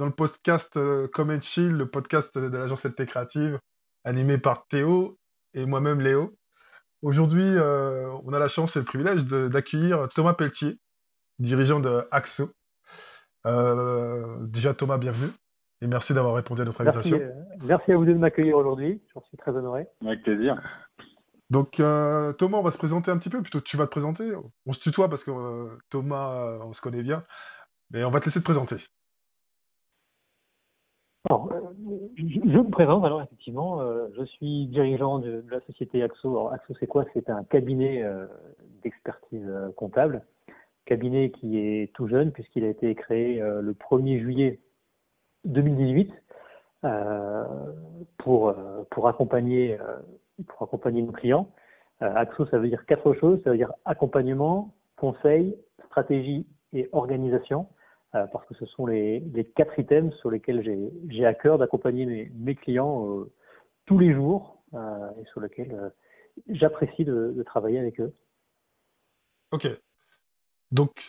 dans le podcast euh, Come and Chill, le podcast de l'agence LT Créative, animé par Théo et moi-même Léo. Aujourd'hui, euh, on a la chance et le privilège d'accueillir Thomas Pelletier, dirigeant de Axo. Euh, déjà, Thomas, bienvenue et merci d'avoir répondu à notre invitation. Merci, euh, merci à vous de m'accueillir aujourd'hui. J'en suis très honoré. Avec plaisir. Donc, euh, Thomas, on va se présenter un petit peu. Plutôt, tu vas te présenter. On se tutoie parce que euh, Thomas, euh, on se connaît bien. Mais on va te laisser te présenter. Alors, euh, je, me présente alors effectivement, euh, je suis dirigeant de, la société Axo. Alors, Axo c'est quoi? C'est un cabinet euh, d'expertise comptable, cabinet qui est tout jeune puisqu'il a été créé le 1er juillet 2018 euh, pour pour accompagner pour accompagner nos clients. Axo ça veut dire quatre choses, ça veut dire accompagnement, conseil, stratégie et organisation. Euh, parce que ce sont les, quatre items sur lesquels j'ai à cœur d'accompagner mes, clients euh, tous les jours euh, et sur lesquels j'apprécie de, travailler avec eux. Ok. Donc,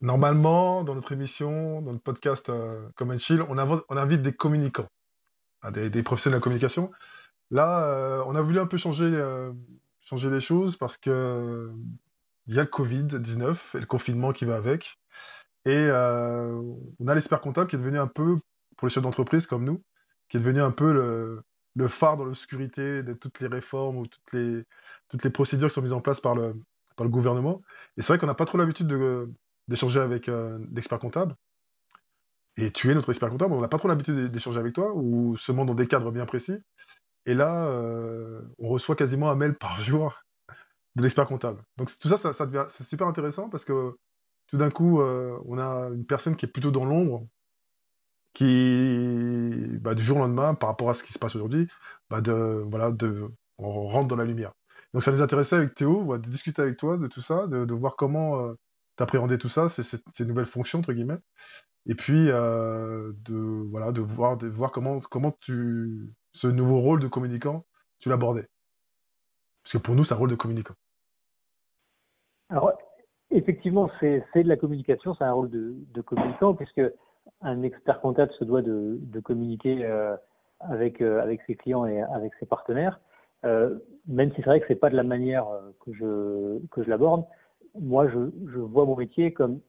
normalement, dans notre émission, dans le podcast and Chill, on, invite des communicants, hein, des, professionnels de la communication. Là, on a voulu un peu changer, changer les choses parce que il y a le Covid-19 et le confinement qui va avec. Et euh, on a l'expert comptable qui est devenu un peu, pour les chefs d'entreprise comme nous, qui est devenu un peu le, phare dans l'obscurité de toutes les réformes ou toutes les, toutes les procédures qui sont mises en place par le, par le gouvernement. Et c'est vrai qu'on n'a pas trop l'habitude de- d'échanger avec euh, l'expert comptable. Et tu es notre expert comptable, on n'a pas trop l'habitude d'échanger avec toi, ou seulement dans des cadres bien précis. Et là, euh, on reçoit quasiment un mail par jour de l'expert comptable. Donc tout ça, ça, ça c'est super intéressant parce que tout d'un coup, euh, on a une personne qui est plutôt dans l'ombre, qui, bah, du jour au lendemain, par rapport à ce qui se passe aujourd'hui, bah, de, voilà, de, on rentre dans la lumière. Donc ça nous intéressait avec Théo, voilà, de discuter avec toi de tout ça, de, voir comment euh, t'appréhendais tout ça, ces, ces, nouvelles fonctions entre guillemets, et puis euh, de voilà, de voir, de voir comment comment tu ce nouveau rôle de communicant, tu l'abordais. Parce que pour nous, c'est un rôle de communicant. Alors, effectivement, c'est de la communication, c'est un rôle de, de communicant, puisque un expert comptable se doit de, communiquer euh, avec, euh, avec ses clients et avec ses partenaires. Euh, même si c'est vrai que c'est pas de la manière que je, l'aborde, moi, je, vois mon métier comme,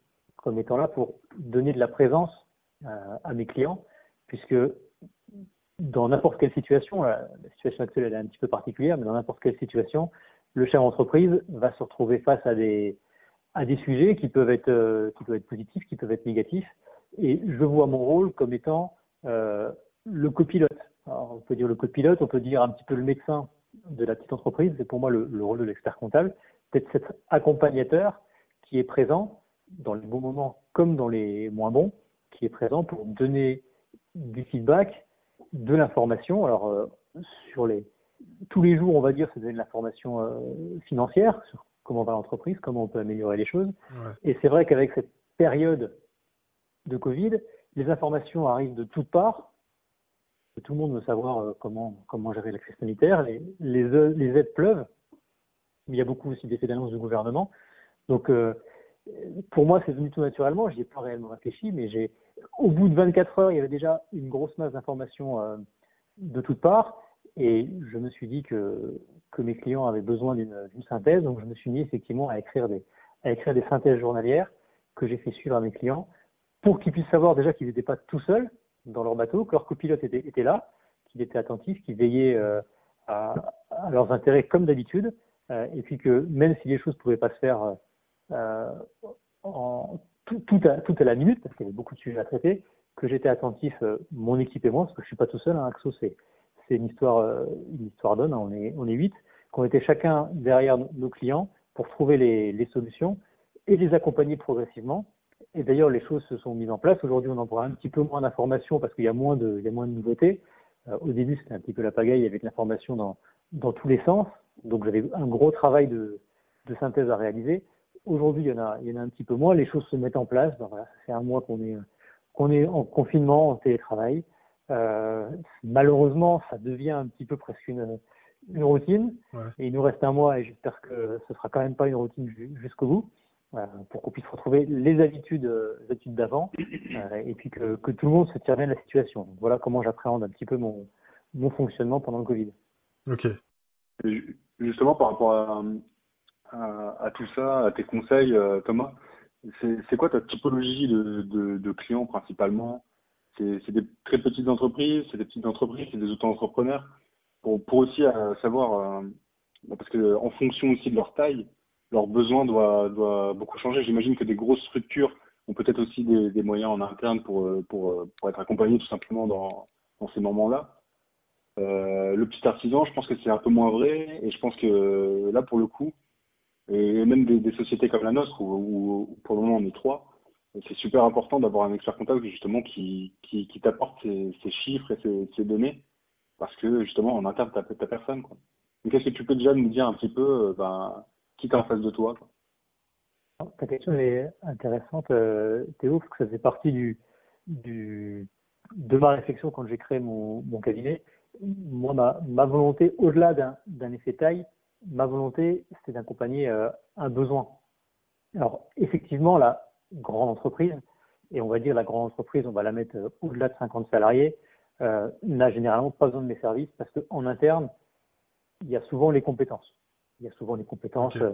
étant là pour donner de la présence à mes clients, puisque dans n'importe quelle situation, la, situation actuelle elle est un petit peu particulière, mais dans n'importe quelle situation, le chef d'entreprise va se retrouver face à des, à des sujets qui peuvent être, euh, qui peuvent être positifs, qui peuvent être négatifs. Et je vois mon rôle comme étant euh, le copilote. Alors, on peut dire le copilote, on peut dire un petit peu le médecin de la petite entreprise. C'est pour moi le, le rôle de l'expert comptable, peut-être cet accompagnateur qui est présent dans les bons moments comme dans les moins bons, qui est présent pour donner du feedback, de l'information. Alors euh, tous les jours, on va dire, c'est donner de l'information financière comment va l'entreprise, comment on peut améliorer les choses. Ouais. Et c'est vrai qu'avec cette période de Covid, les informations arrivent de toutes parts. Tout le monde veut savoir euh, comment, comment gérer la crise sanitaire. Les, les, les aides pleuvent, il y a beaucoup aussi d'effets d'annonce du gouvernement. Donc, euh, pour moi, c'est venu tout naturellement. J'y ai pas réellement réfléchi, mais j'ai, au bout de 24 heures, il y avait déjà une grosse masse d'informations euh, de toutes parts. Et je me suis dit que, mes clients avaient besoin d'une synthèse. Donc, je me suis mis effectivement à écrire des, synthèses journalières que j'ai fait suivre à mes clients pour qu'ils puissent savoir déjà qu'ils n'étaient pas tout seuls dans leur bateau, que leur copilote était, là, qu'il était attentif, qu'il veillait euh, à, leurs intérêts comme d'habitude, euh, et puis que même si les choses ne pouvaient pas se faire euh, en, tout, à, la minute, parce qu'il y avait beaucoup de sujets à traiter, que j'étais attentif, mon équipe et moi, parce que je suis pas tout seul, hein, Axo, c'est c'est une histoire, euh, une histoire d'homme, hein, on est on huit, qu'on était chacun derrière nos clients pour trouver les, solutions et les accompagner progressivement. Et d'ailleurs, les choses se sont mises en place. Aujourd'hui, on en prend un petit peu moins d'informations parce qu'il y a moins de, il y a moins de nouveautés. Euh, au début, c'était un petit peu la pagaille avec l'information dans, dans tous les sens. Donc, j'avais un gros travail de, de synthèse à réaliser. Aujourd'hui, il y en a, il y en a un petit peu moins. Les choses se mettent en place. Ben ça fait un mois qu'on est, qu'on est en confinement, en télétravail. Euh, malheureusement, ça devient un petit peu presque une, une routine. Ouais. Et il nous reste un mois et j'espère que ce sera quand même pas une routine ju- jusqu'au bout. pour qu'on puisse retrouver les habitudes, habitudes d'avant et puis que, que, tout le monde se tire bien de la situation. voilà comment j'appréhende un petit peu mon, mon fonctionnement pendant le Covid. Ok. justement, par rapport à, à, tout ça, à tes conseils, Thomas, c'est quoi ta typologie de, de, de clients principalement? C'est des très petites entreprises, c'est des petites entreprises, c'est des auto-entrepreneurs pour, aussi euh, savoir, euh, parce que en fonction aussi de leur taille, leurs besoins doivent beaucoup changer. J'imagine que des grosses structures ont peut-être aussi des, moyens en interne pour, euh, être accompagnés tout simplement dans, ces moments-là. Euh, le petit artisan, je pense que c'est un peu moins vrai, et je pense que là, pour le coup, et même des, sociétés comme la nôtre, où, pour le moment on est trois, c'est super important d'avoir un expert comptable justement qui, qui, t'apporte ces, chiffres et ces, données parce que justement en interne t'as ta personne quoi. Donc est-ce que tu peux déjà nous dire un petit peu euh, ben, qui t'es en face de toi quoi? Ta question est intéressante euh, Théo parce que ça fait partie du, de ma réflexion quand j'ai créé mon, cabinet. Moi ma, volonté au-delà d'un effet taille, ma volonté c'était d'accompagner euh, un besoin. Alors effectivement la grande entreprise et on va dire la grande entreprise on va la mettre euh, au-delà de 50 salariés euh, n'a généralement pas besoin de mes services parce qu'en interne, il y a souvent les compétences. Il y a souvent les compétences. Euh,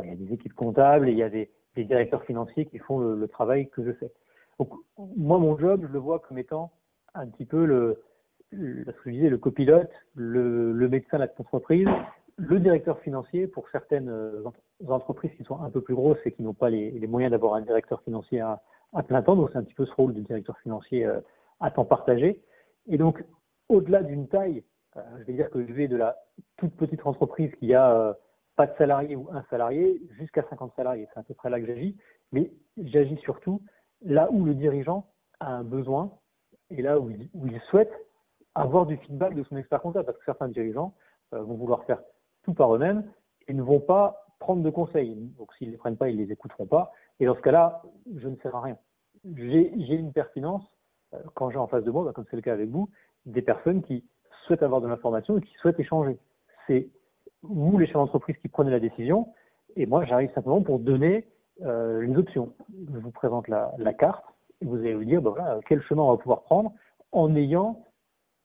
il y a des équipes comptables et il y a des, des directeurs financiers qui font le, le, travail que je fais. Donc, moi, mon job, je le vois comme étant un petit peu le, le ce que je disais, le copilote, le, le médecin de l'entreprise, le directeur financier pour certaines euh, entreprises qui sont un peu plus grosses et qui n'ont pas les, moyens d'avoir un directeur financier à, plein temps. Donc, c'est un petit peu ce rôle de directeur financier à temps partagé. Et donc, au-delà d'une taille, euh, je vais dire que je vais de la toute petite entreprise qui a euh, pas de salarié ou un salarié jusqu'à 50 salariés. C'est à peu près là que j'agis. Mais j'agis surtout là où le dirigeant a un besoin et là où il, où il, souhaite avoir du feedback de son expert comptable. Parce que certains dirigeants euh, vont vouloir faire tout par eux-mêmes et ne vont pas prendre de conseils. Donc s'ils ne les prennent pas, ils ne les écouteront pas. Et dans ce cas-là, je ne sers à rien. J'ai une pertinence euh, quand j'ai en face de moi, bah, comme c'est le cas avec vous, des personnes qui souhaitent avoir de l'information et qui souhaitent échanger. C'est vous, les chefs d'entreprise, qui prenez la décision, et moi, j'arrive simplement pour donner euh, les options. Je vous présente la, carte, et vous allez vous dire, bah, voilà, quel chemin on va pouvoir prendre en ayant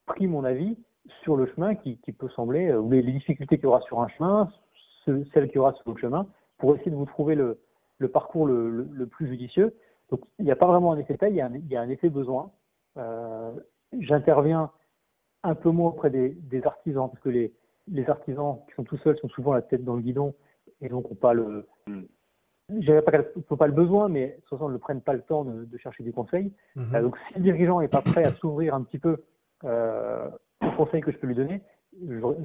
pris mon avis sur le chemin qui, peut sembler, euh, ou les difficultés qu'il y aura sur un chemin, ce, celles qu'il y aura sur l'autre chemin, pour essayer de vous trouver le, le parcours le, le, le, plus judicieux. Donc, il n'y a pas vraiment un effet taille, il y a un, il y a un effet besoin. Euh, J'interviens un peu moins auprès des, des, artisans, parce que les, les artisans qui sont tout seuls sont souvent la tête dans le guidon et donc n'ont pas le. Mm. Je pas faut pas le besoin, mais souvent ne prennent pas le temps de, de chercher des conseils. Mm -hmm. euh, donc, si le dirigeant n'est pas prêt à s'ouvrir un petit peu euh, aux conseils que je peux lui donner,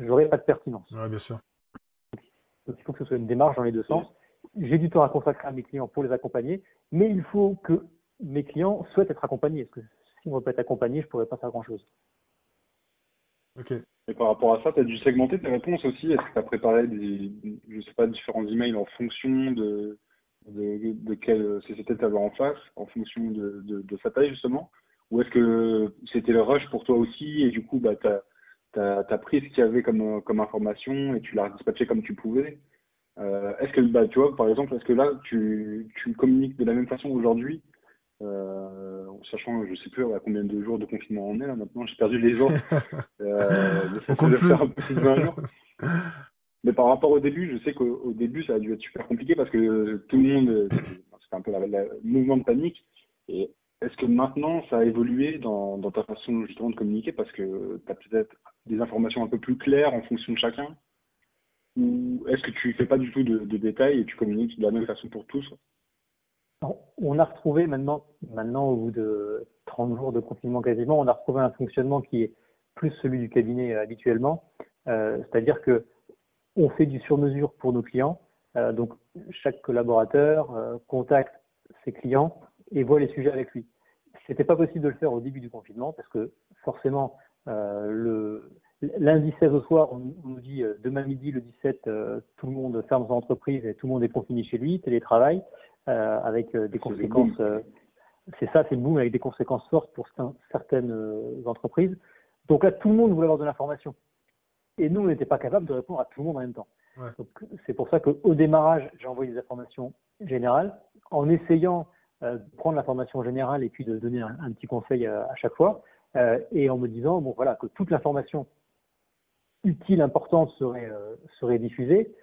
j'aurai pas de pertinence. Ouais, bien sûr. Donc, il faut que ce soit une démarche dans les deux sens. J'ai du temps à consacrer à mes clients pour les accompagner, mais il faut que mes clients souhaitent être accompagnés. Parce que si on ne veut pas être accompagné, je ne pourrais pas faire grand-chose. Ok. Et par rapport à ça, tu as dû segmenter tes réponses aussi. Est-ce que tu as préparé des, je sais pas, différents emails en fonction de, de, de quelle société tu avais en face, en fonction de, de, de sa taille justement? Ou est-ce que c'était le rush pour toi aussi et du coup, bah, tu as, as, pris ce qu'il y avait comme, comme information et tu l'as dispatché comme tu pouvais euh, Est-ce que, bah, tu vois, par exemple, est-ce que là, tu, tu communiques de la même façon aujourd'hui euh, sachant, je sais plus à combien de jours de confinement on est là maintenant, j'ai perdu les jours. euh, ça fait faire un peu plus de 20 jours. Mais par rapport au début, je sais qu'au début, ça a dû être super compliqué parce que tout le monde, c'était un peu le mouvement de panique. Et est-ce que maintenant, ça a évolué dans, ta façon justement de communiquer parce que tu as peut-être des informations un peu plus claires en fonction de chacun? Ou est-ce que tu fais pas du tout de, détails et tu communiques de la même façon pour tous? On a retrouvé maintenant, maintenant au bout de 30 jours de confinement quasiment, on a retrouvé un fonctionnement qui est plus celui du cabinet euh, habituellement. Euh, C'est-à-dire que on fait du sur-mesure pour nos clients. Euh, donc chaque collaborateur contacte ses clients et voit les sujets avec lui. C'était pas possible de le faire au début du confinement parce que forcément euh, le lundi 16 au soir, on, nous dit demain midi le 17, tout le monde ferme son entreprise et tout le monde est confiné chez lui, télétravail euh, avec euh, des conséquences. Euh, c'est ça, c'est le boom avec des conséquences fortes pour certaines entreprises. Donc là, tout le monde voulait avoir de l'information. Et nous, on n'était pas capable de répondre à tout le monde en même temps. C'est pour ça qu'au démarrage, j'ai envoyé des informations générales en essayant euh, de prendre l'information générale et puis de donner un, petit conseil à, chaque fois euh, et en me disant bon voilà que toute l'information utile, importante serait, euh, serait diffusée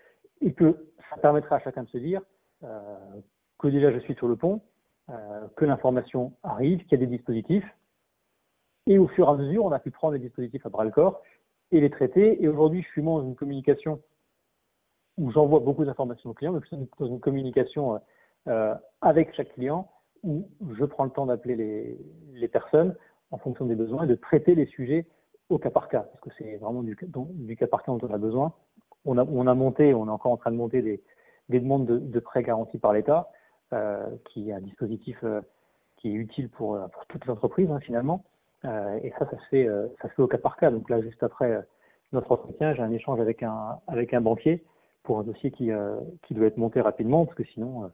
et que ça permettrait à chacun de se dire que déjà je suis sur le pont, que l'information arrive, qu'il y a des dispositifs et au fur et à mesure, on a pu prendre les dispositifs à bras le corps et les traiter. Et aujourd'hui, je suis dans une communication où j'envoie beaucoup d'informations aux clients, mais plutôt dans une communication euh, avec chaque client où je prends le temps d'appeler les, personnes en fonction des besoins et de traiter les sujets au cas par cas, parce que c'est vraiment du, cas par cas dont on a besoin. On a, on a monté, on est encore en train de monter des, des demandes de, prêts garantis par l'État, euh, qui est un dispositif euh, qui est utile pour, pour toutes les entreprises hein, finalement. Et ça, ça se, fait, au cas par cas. Donc là, juste après notre entretien, j'ai un échange avec un, banquier pour un dossier qui doit être monté rapidement, parce que sinon,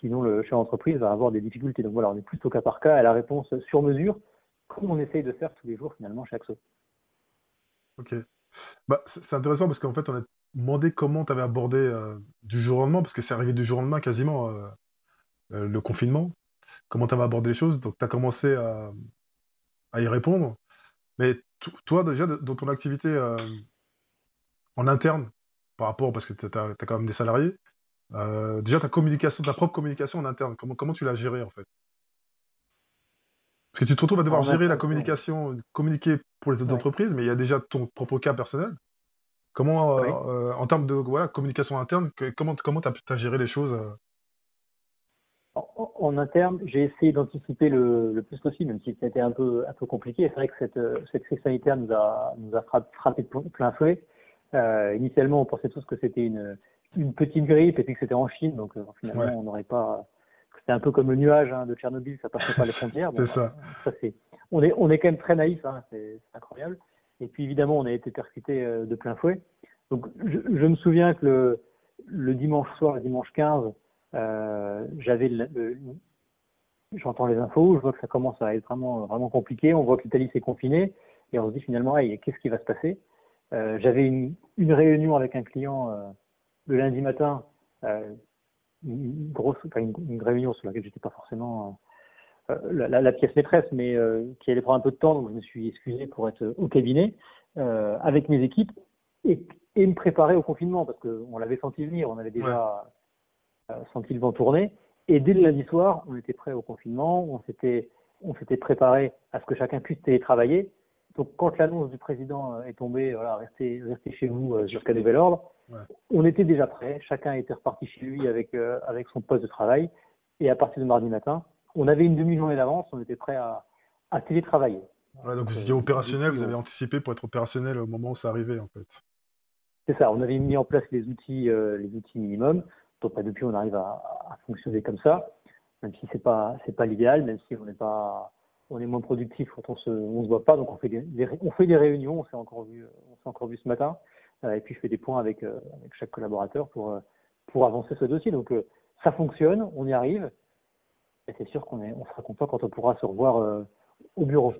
Sinon, le chef d'entreprise va avoir des difficultés. Donc voilà, on est plus au cas par cas à la réponse sur mesure, comme on essaye de faire tous les jours finalement chez Axo. Ok. Bah, c'est intéressant parce qu'en fait, on a demandé comment tu avais abordé euh, du jour au lendemain, parce que c'est arrivé du jour au lendemain quasiment euh, euh, le confinement. Comment tu avais abordé les choses? Donc, tu as commencé à, à, y répondre. Mais toi, déjà, dans ton activité en interne, par rapport, parce que tu as, quand même des salariés, euh, déjà, ta communication, ta propre communication en interne, comment, comment tu l'as gérée en fait? Parce que tu te retrouves à devoir gérer la communication, communiquer pour les autres entreprises, mais il y a déjà ton propre cas personnel. Comment, euh, euh, en termes de voilà, communication interne, comment comment tu as, géré les choses en, interne, j'ai essayé d'anticiper le, plus possible, même si c'était un peu, un peu compliqué. C'est vrai que cette, cette crise sanitaire nous a, nous a frappé de plein fouet. initialement, on pensait tous que c'était une, une petite grippe et puis que c'était en Chine, donc euh, finalement on n'aurait pas. C'était un peu comme le nuage hein, de Tchernobyl, ça passait pas les frontières. c'est ça. ça c'est. On est on est quand même très naïf, hein, c'est incroyable. Et puis évidemment on a été percuté euh, de plein fouet. Donc je, je, me souviens que le, le dimanche soir, le dimanche 15, euh, j'avais j'entends les infos, je vois que ça commence à être vraiment vraiment compliqué. On voit que l'Italie s'est confinée et on se dit finalement, hey, qu'est-ce qui va se passer? Euh, J'avais une, une réunion avec un client euh, le lundi matin, euh, une grosse, enfin une, réunion sur laquelle j'étais pas forcément euh, la, la, pièce maîtresse, mais euh, qui allait prendre un peu de temps, donc je me suis excusé pour être au cabinet avec mes équipes et, et, me préparer au confinement parce qu'on l'avait senti venir, on avait déjà senti le vent tourner. Et dès le lundi soir, on était prêt au confinement, on s'était on s'était préparé à ce que chacun puisse télétravailler. Donc quand l'annonce du président est tombée, voilà, restez, restez chez vous jusqu'à nouvel ordre, on était déjà prêt, chacun était reparti chez lui avec, euh, avec son poste de travail. Et à partir de mardi matin, on avait une demi-journée d'avance, on était prêt à, à télétravailler. donc vous étiez opérationnel, vous avez anticipé pour être opérationnel au moment où ça arrivait en fait. C'est ça, on avait mis en place les outils, euh, les outils minimums. Donc bah, depuis, on arrive à, à, fonctionner comme ça, même si c'est pas c'est pas l'idéal, même si on n'est pas on est moins productif quand on se on se voit pas. Donc on fait des, on fait des réunions, on s'est encore vu on s'est encore vu ce matin. Euh, et puis je fais des points avec, euh, avec chaque collaborateur pour, euh, pour avancer ce dossier. Donc ça fonctionne, on y arrive. Et c'est sûr qu'on on sera content quand on pourra se revoir au bureau.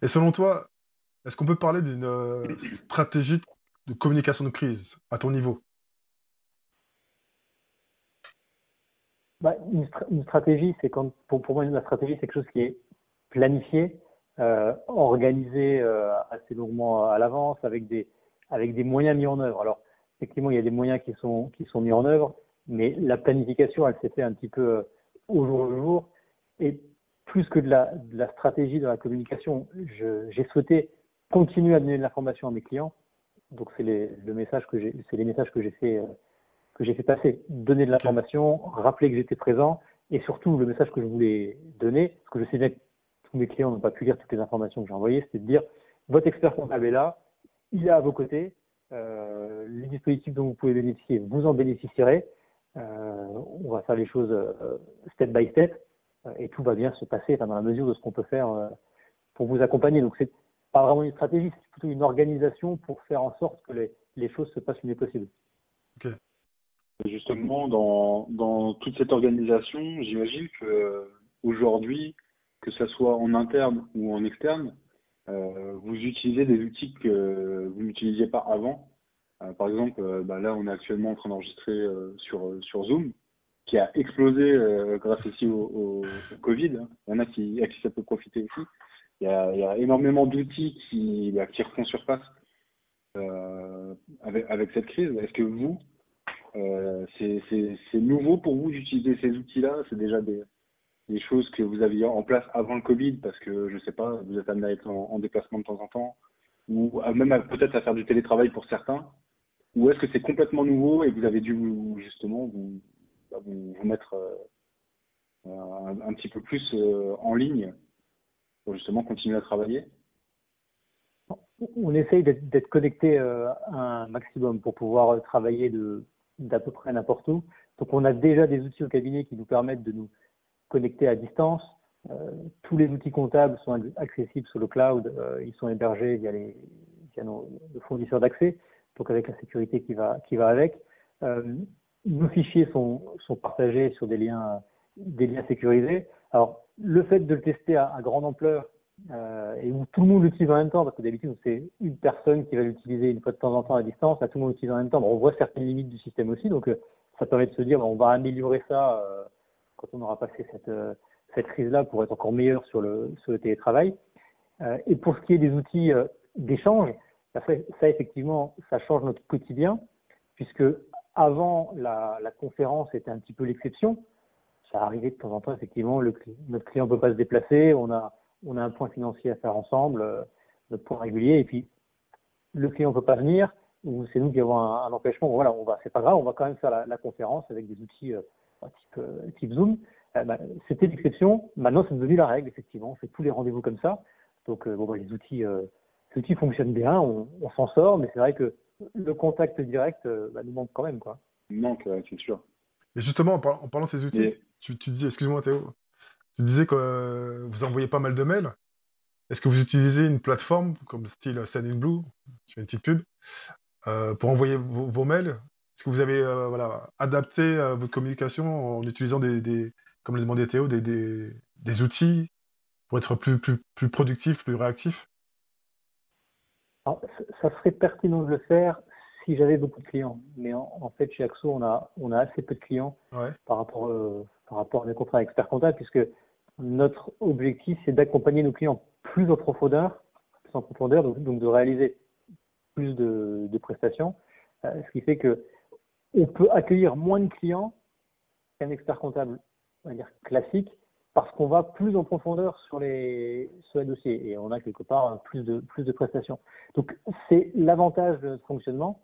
Et selon toi, est-ce qu'on peut parler d'une stratégie de communication de crise à ton niveau? Bah, une, stratégie, c'est quand pour, pour, moi la stratégie c'est quelque chose qui est planifié, euh, organisé euh, assez longuement à l'avance, avec des, avec des moyens mis en œuvre. Alors, effectivement, il y a des moyens qui sont, qui sont mis en œuvre, mais la planification, elle s'est fait un petit peu euh, au jour le jour. Et plus que de la, stratégie de la communication, j'ai souhaité continuer à donner de l'information à mes clients. Donc, c'est les, le message les messages que j'ai fait, euh, fait passer. Donner de l'information, rappeler que j'étais présent, et surtout, le message que je voulais donner, parce que je sais bien que tous mes clients n'ont pas pu lire toutes les informations que j'ai envoyées, c'était de dire, votre expert comptable est là, il est à vos côtés. Euh, les dispositifs dont vous pouvez bénéficier, vous en bénéficierez. Euh, on va faire les choses euh, step by step et tout va bien se passer dans la mesure de ce qu'on peut faire pour vous accompagner. Donc c'est pas vraiment une stratégie, c'est plutôt une organisation pour faire en sorte que les, les choses se passent le mieux possible. Justement, dans, dans toute cette organisation, j'imagine que aujourd'hui, que ce soit en interne ou en externe, vous utilisez des outils que vous n'utilisiez pas avant. par exemple, bah, là, on est actuellement en train d'enregistrer sur, Zoom, qui a explosé grâce aussi au, Covid. Il y en a qui, à qui ça peut profiter aussi. Il y a, énormément d'outils qui, bah, qui refont surface avec, cette crise. Est-ce que vous, euh, c'est nouveau pour vous d'utiliser ces outils-là? C'est déjà des, des, choses que vous aviez en place avant le Covid parce que, je sais pas, vous êtes amené à être en, déplacement de temps en temps ou même peut-être à faire du télétravail pour certains Ou est-ce que c'est complètement nouveau et vous avez dû justement vous, bah, mettre euh, un, petit peu plus euh, en ligne pour justement continuer à travailler? On essaye d'être connecté un maximum pour pouvoir travailler d'à peu près n'importe où. Donc on a déjà des outils au cabinet qui nous permettent de nous connecter à distance. Euh, tous les outils comptables sont accessibles sur le cloud, euh, ils sont hébergés via, les, via nos, fournisseurs d'accès, donc avec la sécurité qui va, qui va avec. Euh, nos fichiers sont, sont partagés sur des liens, des liens sécurisés. Alors le fait de le tester à, grande ampleur et où tout le monde l'utilise en même temps, parce que d'habitude, c'est une personne qui va l'utiliser une fois de temps en temps à distance, là, tout le monde l'utilise en même temps. on voit certaines limites du système aussi, donc ça permet de se dire, on va améliorer ça quand on aura passé cette, cette crise-là pour être encore meilleur sur le, sur le télétravail. et pour ce qui est des outils d'échange, ça, effectivement, ça change notre quotidien, puisque avant, la, conférence était un petit peu l'exception. Ça arrivait de temps en temps, effectivement, notre client ne peut pas se déplacer, on a on a un point financier à faire ensemble, euh, notre point régulier, et puis le client ne peut pas venir, ou c'est nous qui avons un, empêchement, voilà, on va, c'est pas grave, on va quand même faire la, conférence avec des outils euh, type, euh, type, Zoom. Bah, c'était l'exception, maintenant c'est devenu la règle, effectivement, on fait tous les rendez-vous comme ça. Donc bon, bah, les outils, les outils fonctionnent bien, on, s'en sort, mais c'est vrai que le contact direct bah, nous manque quand même, quoi. Il manque, c'est sûr. Et justement, en, parlant, de ces outils, tu, tu dis, excuse-moi Théo, tu disais que euh, vous envoyez pas mal de mails. Est-ce que vous utilisez une plateforme comme style Sendinblue, je fais une petite pub, euh, pour envoyer vos, mails Est-ce que vous avez euh, voilà, adapté votre communication en utilisant des, comme le demandait Théo, des, des, outils pour être plus, plus, plus productif, plus réactif? Ça serait pertinent de le faire si j'avais beaucoup de clients. Mais en, fait, chez Axo, on a, on a assez peu de clients par, rapport, par rapport à mes contrats experts comptables, puisque notre objectif, c'est d'accompagner nos clients plus en profondeur, plus en profondeur, donc, de réaliser plus de, prestations, euh, ce qui fait que on peut accueillir moins de clients qu'un expert comptable, on va dire classique, parce qu'on va plus en profondeur sur les, sur les dossiers et on a quelque part plus de, plus de prestations. Donc c'est l'avantage de notre fonctionnement,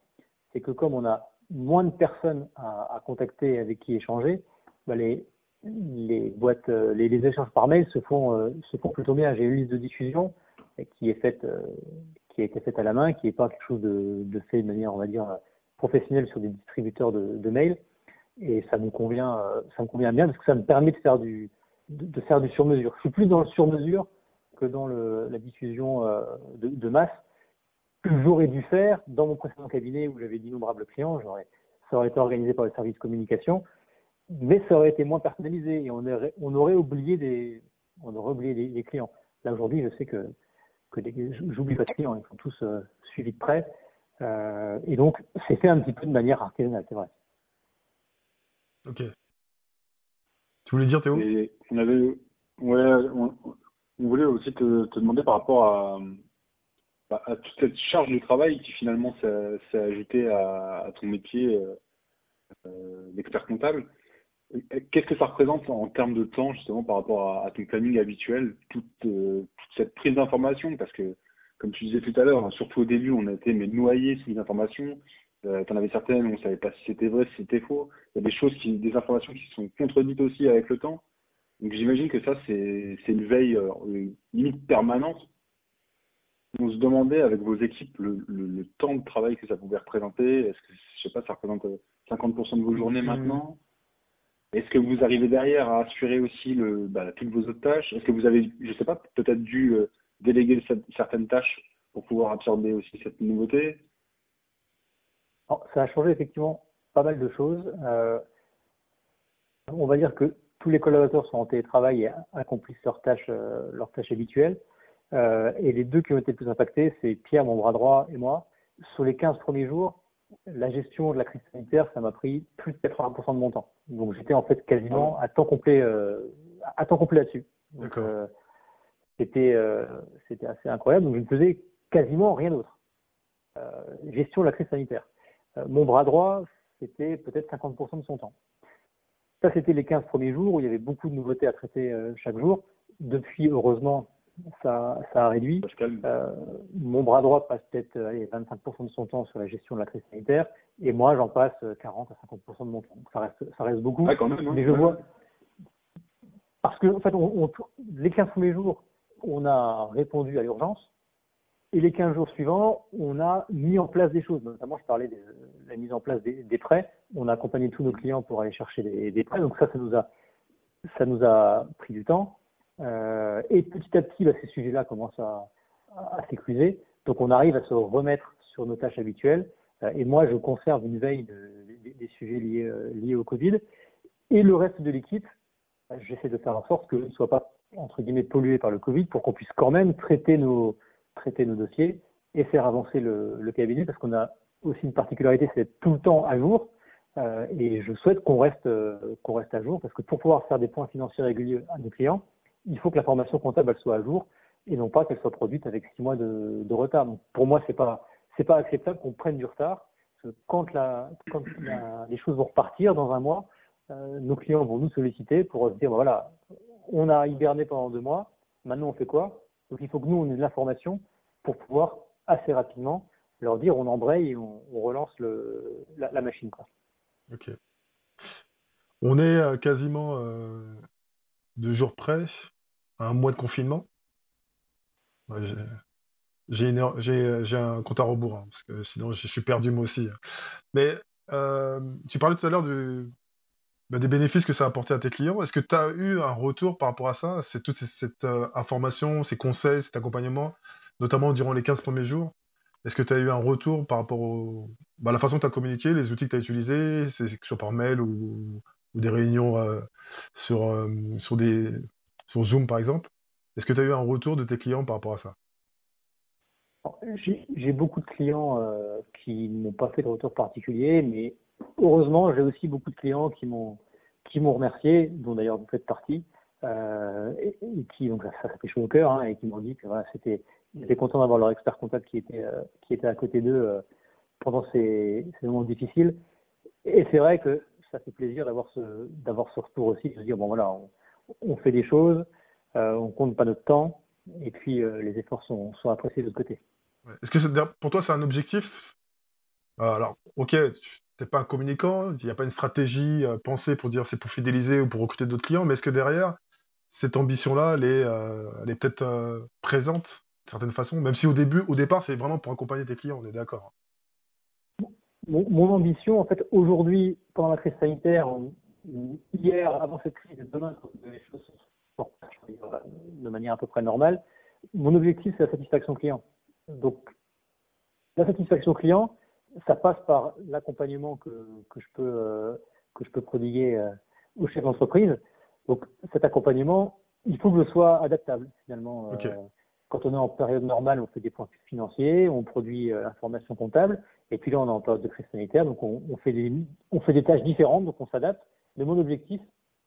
c'est que comme on a moins de personnes à, contacter avec qui échanger, bah les, les boîtes, euh, les, échanges par mail se font, euh, se font plutôt bien. J'ai une liste de diffusion qui est faite, euh, qui a été faite à la main, qui n'est pas quelque chose de, de, fait de manière, on va dire, professionnelle sur des distributeurs de, de mail. Et ça me convient, ça me convient bien parce que ça me permet de faire du, de, faire du sur-mesure. Je suis plus dans le sur-mesure que dans la diffusion de, de, masse que j'aurais dû faire dans mon précédent cabinet où j'avais d'innombrables clients. Ça aurait été organisé par le service communication mais ça aurait été moins personnalisé et on aurait, on aurait oublié des, on aurait oublié les, clients. Là aujourd'hui, je sais que, que j'oublie pas de clients, ils sont tous euh, suivis de près, euh, et donc c'est fait un petit peu de manière artisanale, c'est vrai. Ok. Tu voulais dire Théo? On avait, ouais, on, voulait aussi te, te, demander par rapport à, bah, à toute cette charge de travail qui finalement s'est ajoutée à, à, ton métier euh, d'expert comptable. Qu'est-ce que ça représente en termes de temps, justement, par rapport à, ton planning habituel, toute, euh, toute cette prise d'information? Parce que, comme tu disais tout à l'heure, surtout au début, on a été mais noyés sous les informations. Euh, tu en avais certaines, on ne savait pas si c'était vrai, si c'était faux. Il y a des choses, qui, des informations qui sont contredites aussi avec le temps. Donc j'imagine que ça, c'est une veille euh, limite permanente. On se demandait avec vos équipes le, le, temps de travail que ça pouvait représenter. Est-ce que, je sais pas, ça représente 50% de vos journées mmh. maintenant? Est-ce que vous arrivez derrière à assurer aussi le, bah, toutes vos autres tâches? Est-ce que vous avez, je ne sais pas, peut-être dû euh, déléguer certaines tâches pour pouvoir absorber aussi cette nouveauté Ça a changé effectivement pas mal de choses. Euh, on va dire que tous les collaborateurs sont en télétravail et accomplissent leurs tâches, euh, leurs tâches habituelles. et les deux qui ont été le plus impactés, c'est Pierre, mon bras droit, et moi. Sur les 15 premiers jours, la gestion de la crise sanitaire, ça m'a pris plus de 80% de mon temps. Donc j'étais en fait quasiment à temps complet, euh, à temps complet là-dessus. Euh, c'était euh, c'était assez incroyable. Donc je ne faisais quasiment rien d'autre. Euh, gestion de la crise sanitaire. Euh, mon bras droit, c'était peut-être 50% de son temps. Ça, c'était les 15 premiers jours où il y avait beaucoup de nouveautés à traiter chaque jour. Depuis, heureusement, ça, ça a réduit. Euh, mon bras droit passe peut-être 25% de son temps sur la gestion de la crise sanitaire, et moi, j'en passe 40 à 50% de mon temps. Donc ça reste, ça reste beaucoup. Ah, quand même, hein. mais je vois. Parce que, en fait, on, on, les 15 premiers jours, on a répondu à l'urgence, et les 15 jours suivants, on a mis en place des choses. Notamment, je parlais de la mise en place des, prêts. On a accompagné tous nos clients pour aller chercher des, prêts. Donc ça, ça nous a, pris du temps. Euh, et petit à petit, bah, ces sujets-là commencent à, à. Donc on arrive à se remettre sur nos tâches habituelles. Euh, et moi, je conserve une veille de, des, sujets liés, euh, liés au Covid. Et le reste de l'équipe, bah, j'essaie de faire en sorte qu'il ne soit pas, entre guillemets, pollué par le Covid pour qu'on puisse quand même traiter nos, traiter nos dossiers et faire avancer le, le cabinet parce qu'on a aussi une particularité, c'est d'être tout le temps à jour. Euh, et je souhaite qu'on reste, euh, qu'on reste à jour parce que pour pouvoir faire des points financiers réguliers à nos clients, il faut que l'information comptable elle soit à jour et non pas qu'elle soit produite avec six mois de, de retard. Pour moi, c'est pas c'est pas acceptable qu'on prenne du retard. Parce que quand, la, quand la, les choses vont repartir dans un mois, euh, nos clients vont nous solliciter pour se dire voilà, on a hiberné pendant deux mois, maintenant on fait quoi? Donc il faut que nous on ait de l'information pour pouvoir assez rapidement leur dire on embraye et on, relance la, machine. Ok. On est euh, quasiment euh, deux jours près à un mois de confinement. Ouais, j'ai un compte à rebours, hein, parce que sinon je suis perdu moi aussi. Hein. Mais euh, tu parlais tout à l'heure du, bah, des bénéfices que ça a apporté à tes clients. Est-ce que tu as eu un retour par rapport à ça? C'est toute cette euh, information, ces conseils, cet accompagnement, notamment durant les 15 premiers jours Est-ce que tu as eu un retour par rapport au, bah, à la façon que tu as communiqué, les outils que tu as utilisés, c'est que ce soit par mail ou, des réunions euh, sur, euh, sur, des, sur Zoom par exemple? Est-ce que tu as eu un retour de tes clients par rapport à ça? J'ai beaucoup de clients qui n'ont pas fait de retour particulier, mais heureusement, j'ai aussi beaucoup de clients qui m'ont qui m'ont remercié, dont d'ailleurs vous faites partie, euh, et, qui donc ça, fait chaud au cœur, hein, et qui m'ont dit que c'était ils étaient contents d'avoir leur expert comptable qui était euh, qui était à côté d'eux euh, pendant ces, moments difficiles. Et c'est vrai que ça fait plaisir d'avoir ce, d'avoir ce retour aussi, de se dire, bon voilà, on, fait des choses, on compte pas notre temps, et puis les efforts sont, sont appréciés de l'autre côté. Est-ce que pour toi c'est un objectif? Alors, ok, n'es pas un communicant, il n'y a pas une stratégie euh, pensée pour dire c'est pour fidéliser ou pour recruter d'autres clients, mais est-ce que derrière, cette ambition-là, elle est, euh, peut-être présente d'une certaine façon, même si au début, au départ, c'est vraiment pour accompagner tes clients, on est d'accord mon, ambition, en fait, aujourd'hui, pendant la crise sanitaire, hier, avant cette crise, demain, quand les choses sont de manière à peu près normale, mon objectif, c'est la satisfaction client. Donc, la satisfaction client, ça passe par l'accompagnement que, que, je peux, euh, que je peux prodiguer euh, au chef d'entreprise. Donc, cet accompagnement, il faut que je sois adaptable, finalement. Okay. Euh, quand on est en période normale, on fait des points financiers, on produit l'information comptable, et puis là, on est en période de crise sanitaire, donc on, on, fait des, on fait des tâches différentes, donc on s'adapte. Mais mon objectif,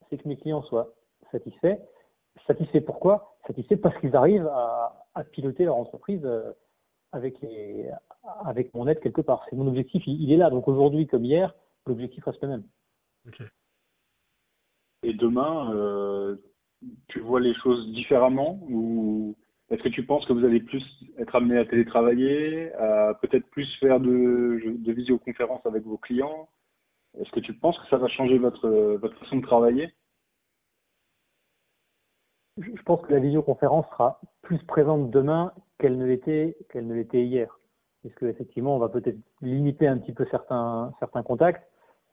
c'est que mes clients soient satisfaits. Satisfaits pourquoi? Satisfaits parce qu'ils arrivent à, à, piloter leur entreprise avec, les, avec mon aide quelque part. C'est mon objectif, il, il, est là. Donc aujourd'hui, comme hier, l'objectif reste le même. Okay. Et demain, euh, tu vois les choses différemment ou est-ce que tu penses que vous allez plus être amené à télétravailler, à peut-être plus faire de, de visioconférences avec vos clients? Est-ce que tu penses que ça va changer votre, votre façon de travailler? Je pense que la visioconférence sera plus présente demain qu'elle ne l'était qu'elle ne l'était hier. Parce qu'effectivement, on va peut-être limiter un petit peu certains, contacts.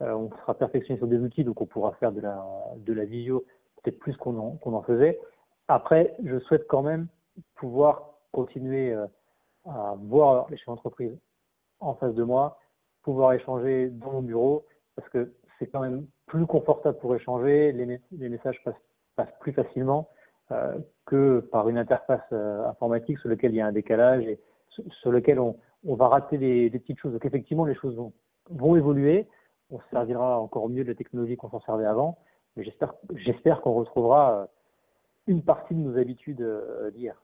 Euh, on sera perfectionné sur des outils, donc on pourra faire de la, de la visio peut-être plus qu'on en, qu'on en faisait. Après, je souhaite quand même pouvoir continuer euh, à voir les chefs d'entreprise en face de moi, pouvoir échanger dans mon bureau, parce que c'est quand même plus confortable pour échanger, les, les messages passent, passent, plus facilement euh, que par une interface informatique sur laquelle il y a un décalage et sur, sur lequel on, on va rater des, des, petites choses. Donc effectivement, les choses vont, vont évoluer. On se servira encore mieux de la technologie qu'on s'en servait avant, mais j'espère, j'espère qu'on retrouvera une partie de nos habitudes d'hier.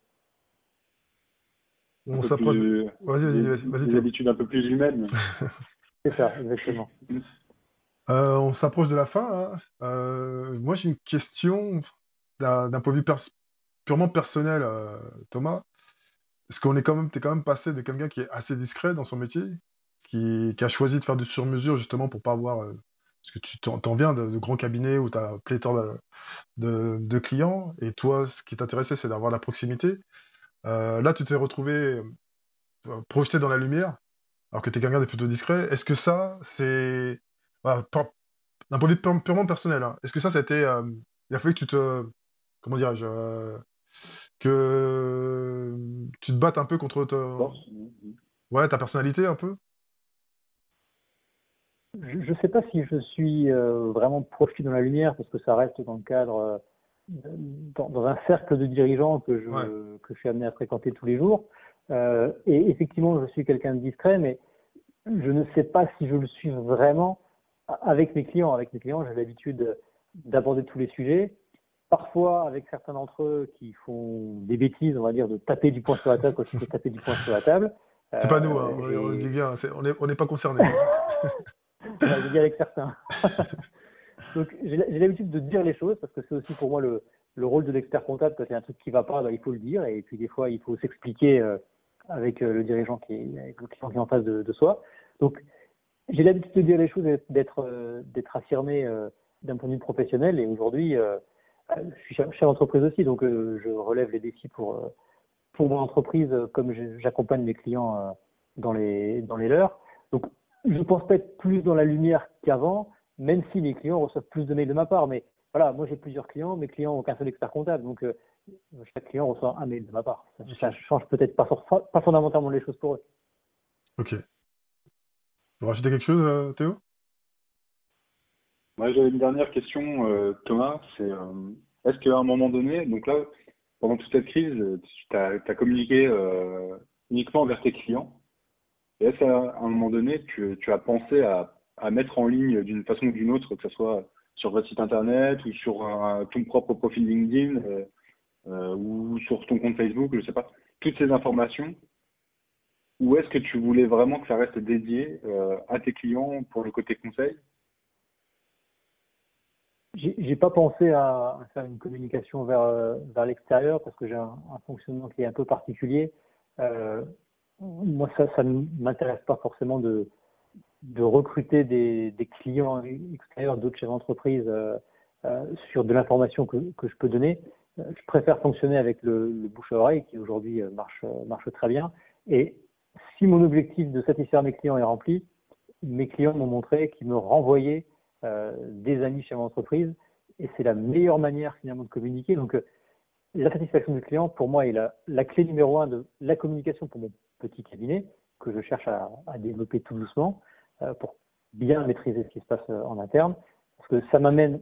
On s'approche. Vas-y, vas-y, vas-y. Des habitudes un peu plus humaines. C'est ça, exactement. Euh, on s'approche de la fin. Hein. Euh, moi, j'ai une question d'un point de vue purement personnel, euh, Thomas. Est-ce qu'on est quand même, t'es quand même passé de quelqu'un qui est assez discret dans son métier, qui, a choisi de faire du sur-mesure justement pour pas avoir, parce que tu t'en viens de, grands cabinets où tu pléthore de, clients, et toi, ce qui t'intéressait, c'est d'avoir la proximité. là, tu t'es retrouvé projeté dans la lumière, alors que tu es quelqu'un de plutôt discret. Est-ce que ça, c'est d'un point de vue purement personnel, hein. est-ce que ça, été. Euh, il a fallu que tu te. Comment dirais-je euh, Que tu te battes un peu contre ta. Ouais, ta personnalité un peu? Je ne sais pas si je suis euh, vraiment projeté dans la lumière, parce que ça reste dans le cadre. Dans, un cercle de dirigeants que je, que je suis amené à fréquenter tous les jours. et effectivement, je suis quelqu'un de discret, mais je ne sais pas si je le suis vraiment avec mes clients. Avec mes clients, j'ai l'habitude d'aborder tous les sujets. Parfois, avec certains d'entre eux qui font des bêtises, on va dire, de taper du poing sur la table quand il faut taper du poing sur la table. C'est pas nous, hein, euh, on, dit bien, on n'est pas concernés. je dis avec certains. Donc, j'ai l'habitude de dire les choses parce que c'est aussi pour moi le, le rôle de l'expert comptable. Quand il y a un truc qui va pas, bah, il faut le dire. Et puis, des fois, il faut s'expliquer euh, avec euh, le dirigeant qui est, avec le client qui est en face de, de soi. Donc, j'ai l'habitude de dire les choses, d'être euh, d'être affirmé d'un point de vue professionnel. Et aujourd'hui, je suis chef d'entreprise aussi, donc je relève les défis pour pour mon entreprise, comme j'accompagne mes clients dans les dans les leurs. Donc, je pense pas être plus dans la lumière qu'avant, même si mes clients reçoivent plus de mails de ma part. Mais voilà, moi j'ai plusieurs clients, mes clients ont qu'un seul expert comptable, donc chaque client reçoit un mail de ma part. Ça, change peut-être pas, pas fondamentalement les choses pour eux. Ok. Vous rajoutez quelque chose, euh, Théo? Moi, j'avais une dernière question, euh, Thomas. C'est euh, est-ce qu'à un moment donné, donc là, pendant toute cette crise, tu as, communiqué uniquement vers tes clients. Et est-ce qu'à un moment donné, tu, as pensé à, mettre en ligne d'une façon ou d'une autre, que ce soit sur votre site internet ou sur ton propre profil LinkedIn ou sur ton compte Facebook, je ne sais pas, toutes ces informations ou est-ce que tu voulais vraiment que ça reste dédié euh, à tes clients pour le côté conseil? J'ai pas pensé à faire une communication vers, euh, vers l'extérieur parce que j'ai un, fonctionnement qui est un peu particulier. Euh, moi, ça ne m'intéresse pas forcément de, de recruter des, des clients extérieurs d'autres chefs d'entreprise sur de l'information que, que, je peux donner. Je préfère fonctionner avec le, bouche à oreille qui aujourd'hui marche, marche très bien. Et si mon objectif de satisfaire mes clients est rempli, mes clients m'ont montré qu'ils me renvoyaient euh, des amis chez mon entreprise et c'est la meilleure manière finalement de communiquer. Donc, euh, la satisfaction du client, pour moi, est la, clé numéro un de la communication pour mon petit cabinet que je cherche à, développer tout doucement euh, pour bien maîtriser ce qui se passe en interne. Parce que ça m'amène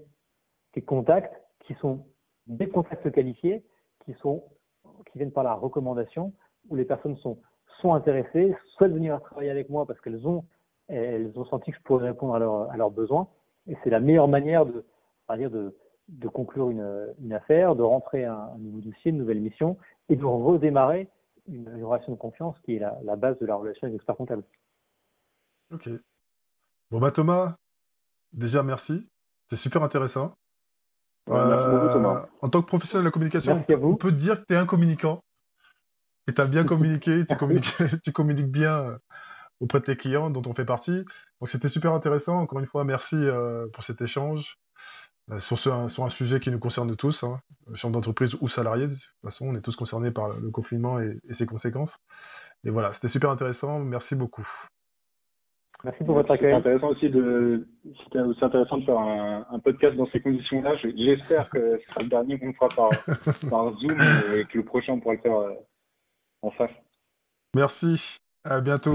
des contacts qui sont des contacts qualifiés, qui, sont, qui viennent par la recommandation, où les personnes sont sont intéressées, souhaitent venir travailler avec moi parce qu'elles ont, elles ont senti que je pourrais répondre à, à leurs besoins. Et c'est la meilleure manière de, dire de, de conclure une, une, affaire, de rentrer un, un, nouveau dossier, une nouvelle mission et de redémarrer une, relation de confiance qui est la, la base de la relation avec l'expert comptable. Ok. Bon, bah Thomas, déjà merci. C'est super intéressant. merci beaucoup, Thomas. Euh, en tant que professionnel de la communication, on peut dire que tu es un communicant. Et tu as bien communiqué, tu communiques, tu communiques bien euh, auprès de tes clients dont on fait partie. Donc c'était super intéressant. Encore une fois, merci euh, pour cet échange euh, sur, ce, sur un sujet qui nous concerne tous, hein, chambre d'entreprise ou salariés. De toute façon, on est tous concernés par le confinement et, ses conséquences. Et voilà, c'était super intéressant. Merci beaucoup. Merci pour votre accueil. C'est intéressant aussi de, c'était aussi intéressant de faire un, podcast dans ces conditions-là. J'espère que ce sera le dernier qu'on fera par, par Zoom et que le prochain on pourra le faire en face. Merci, à bientôt.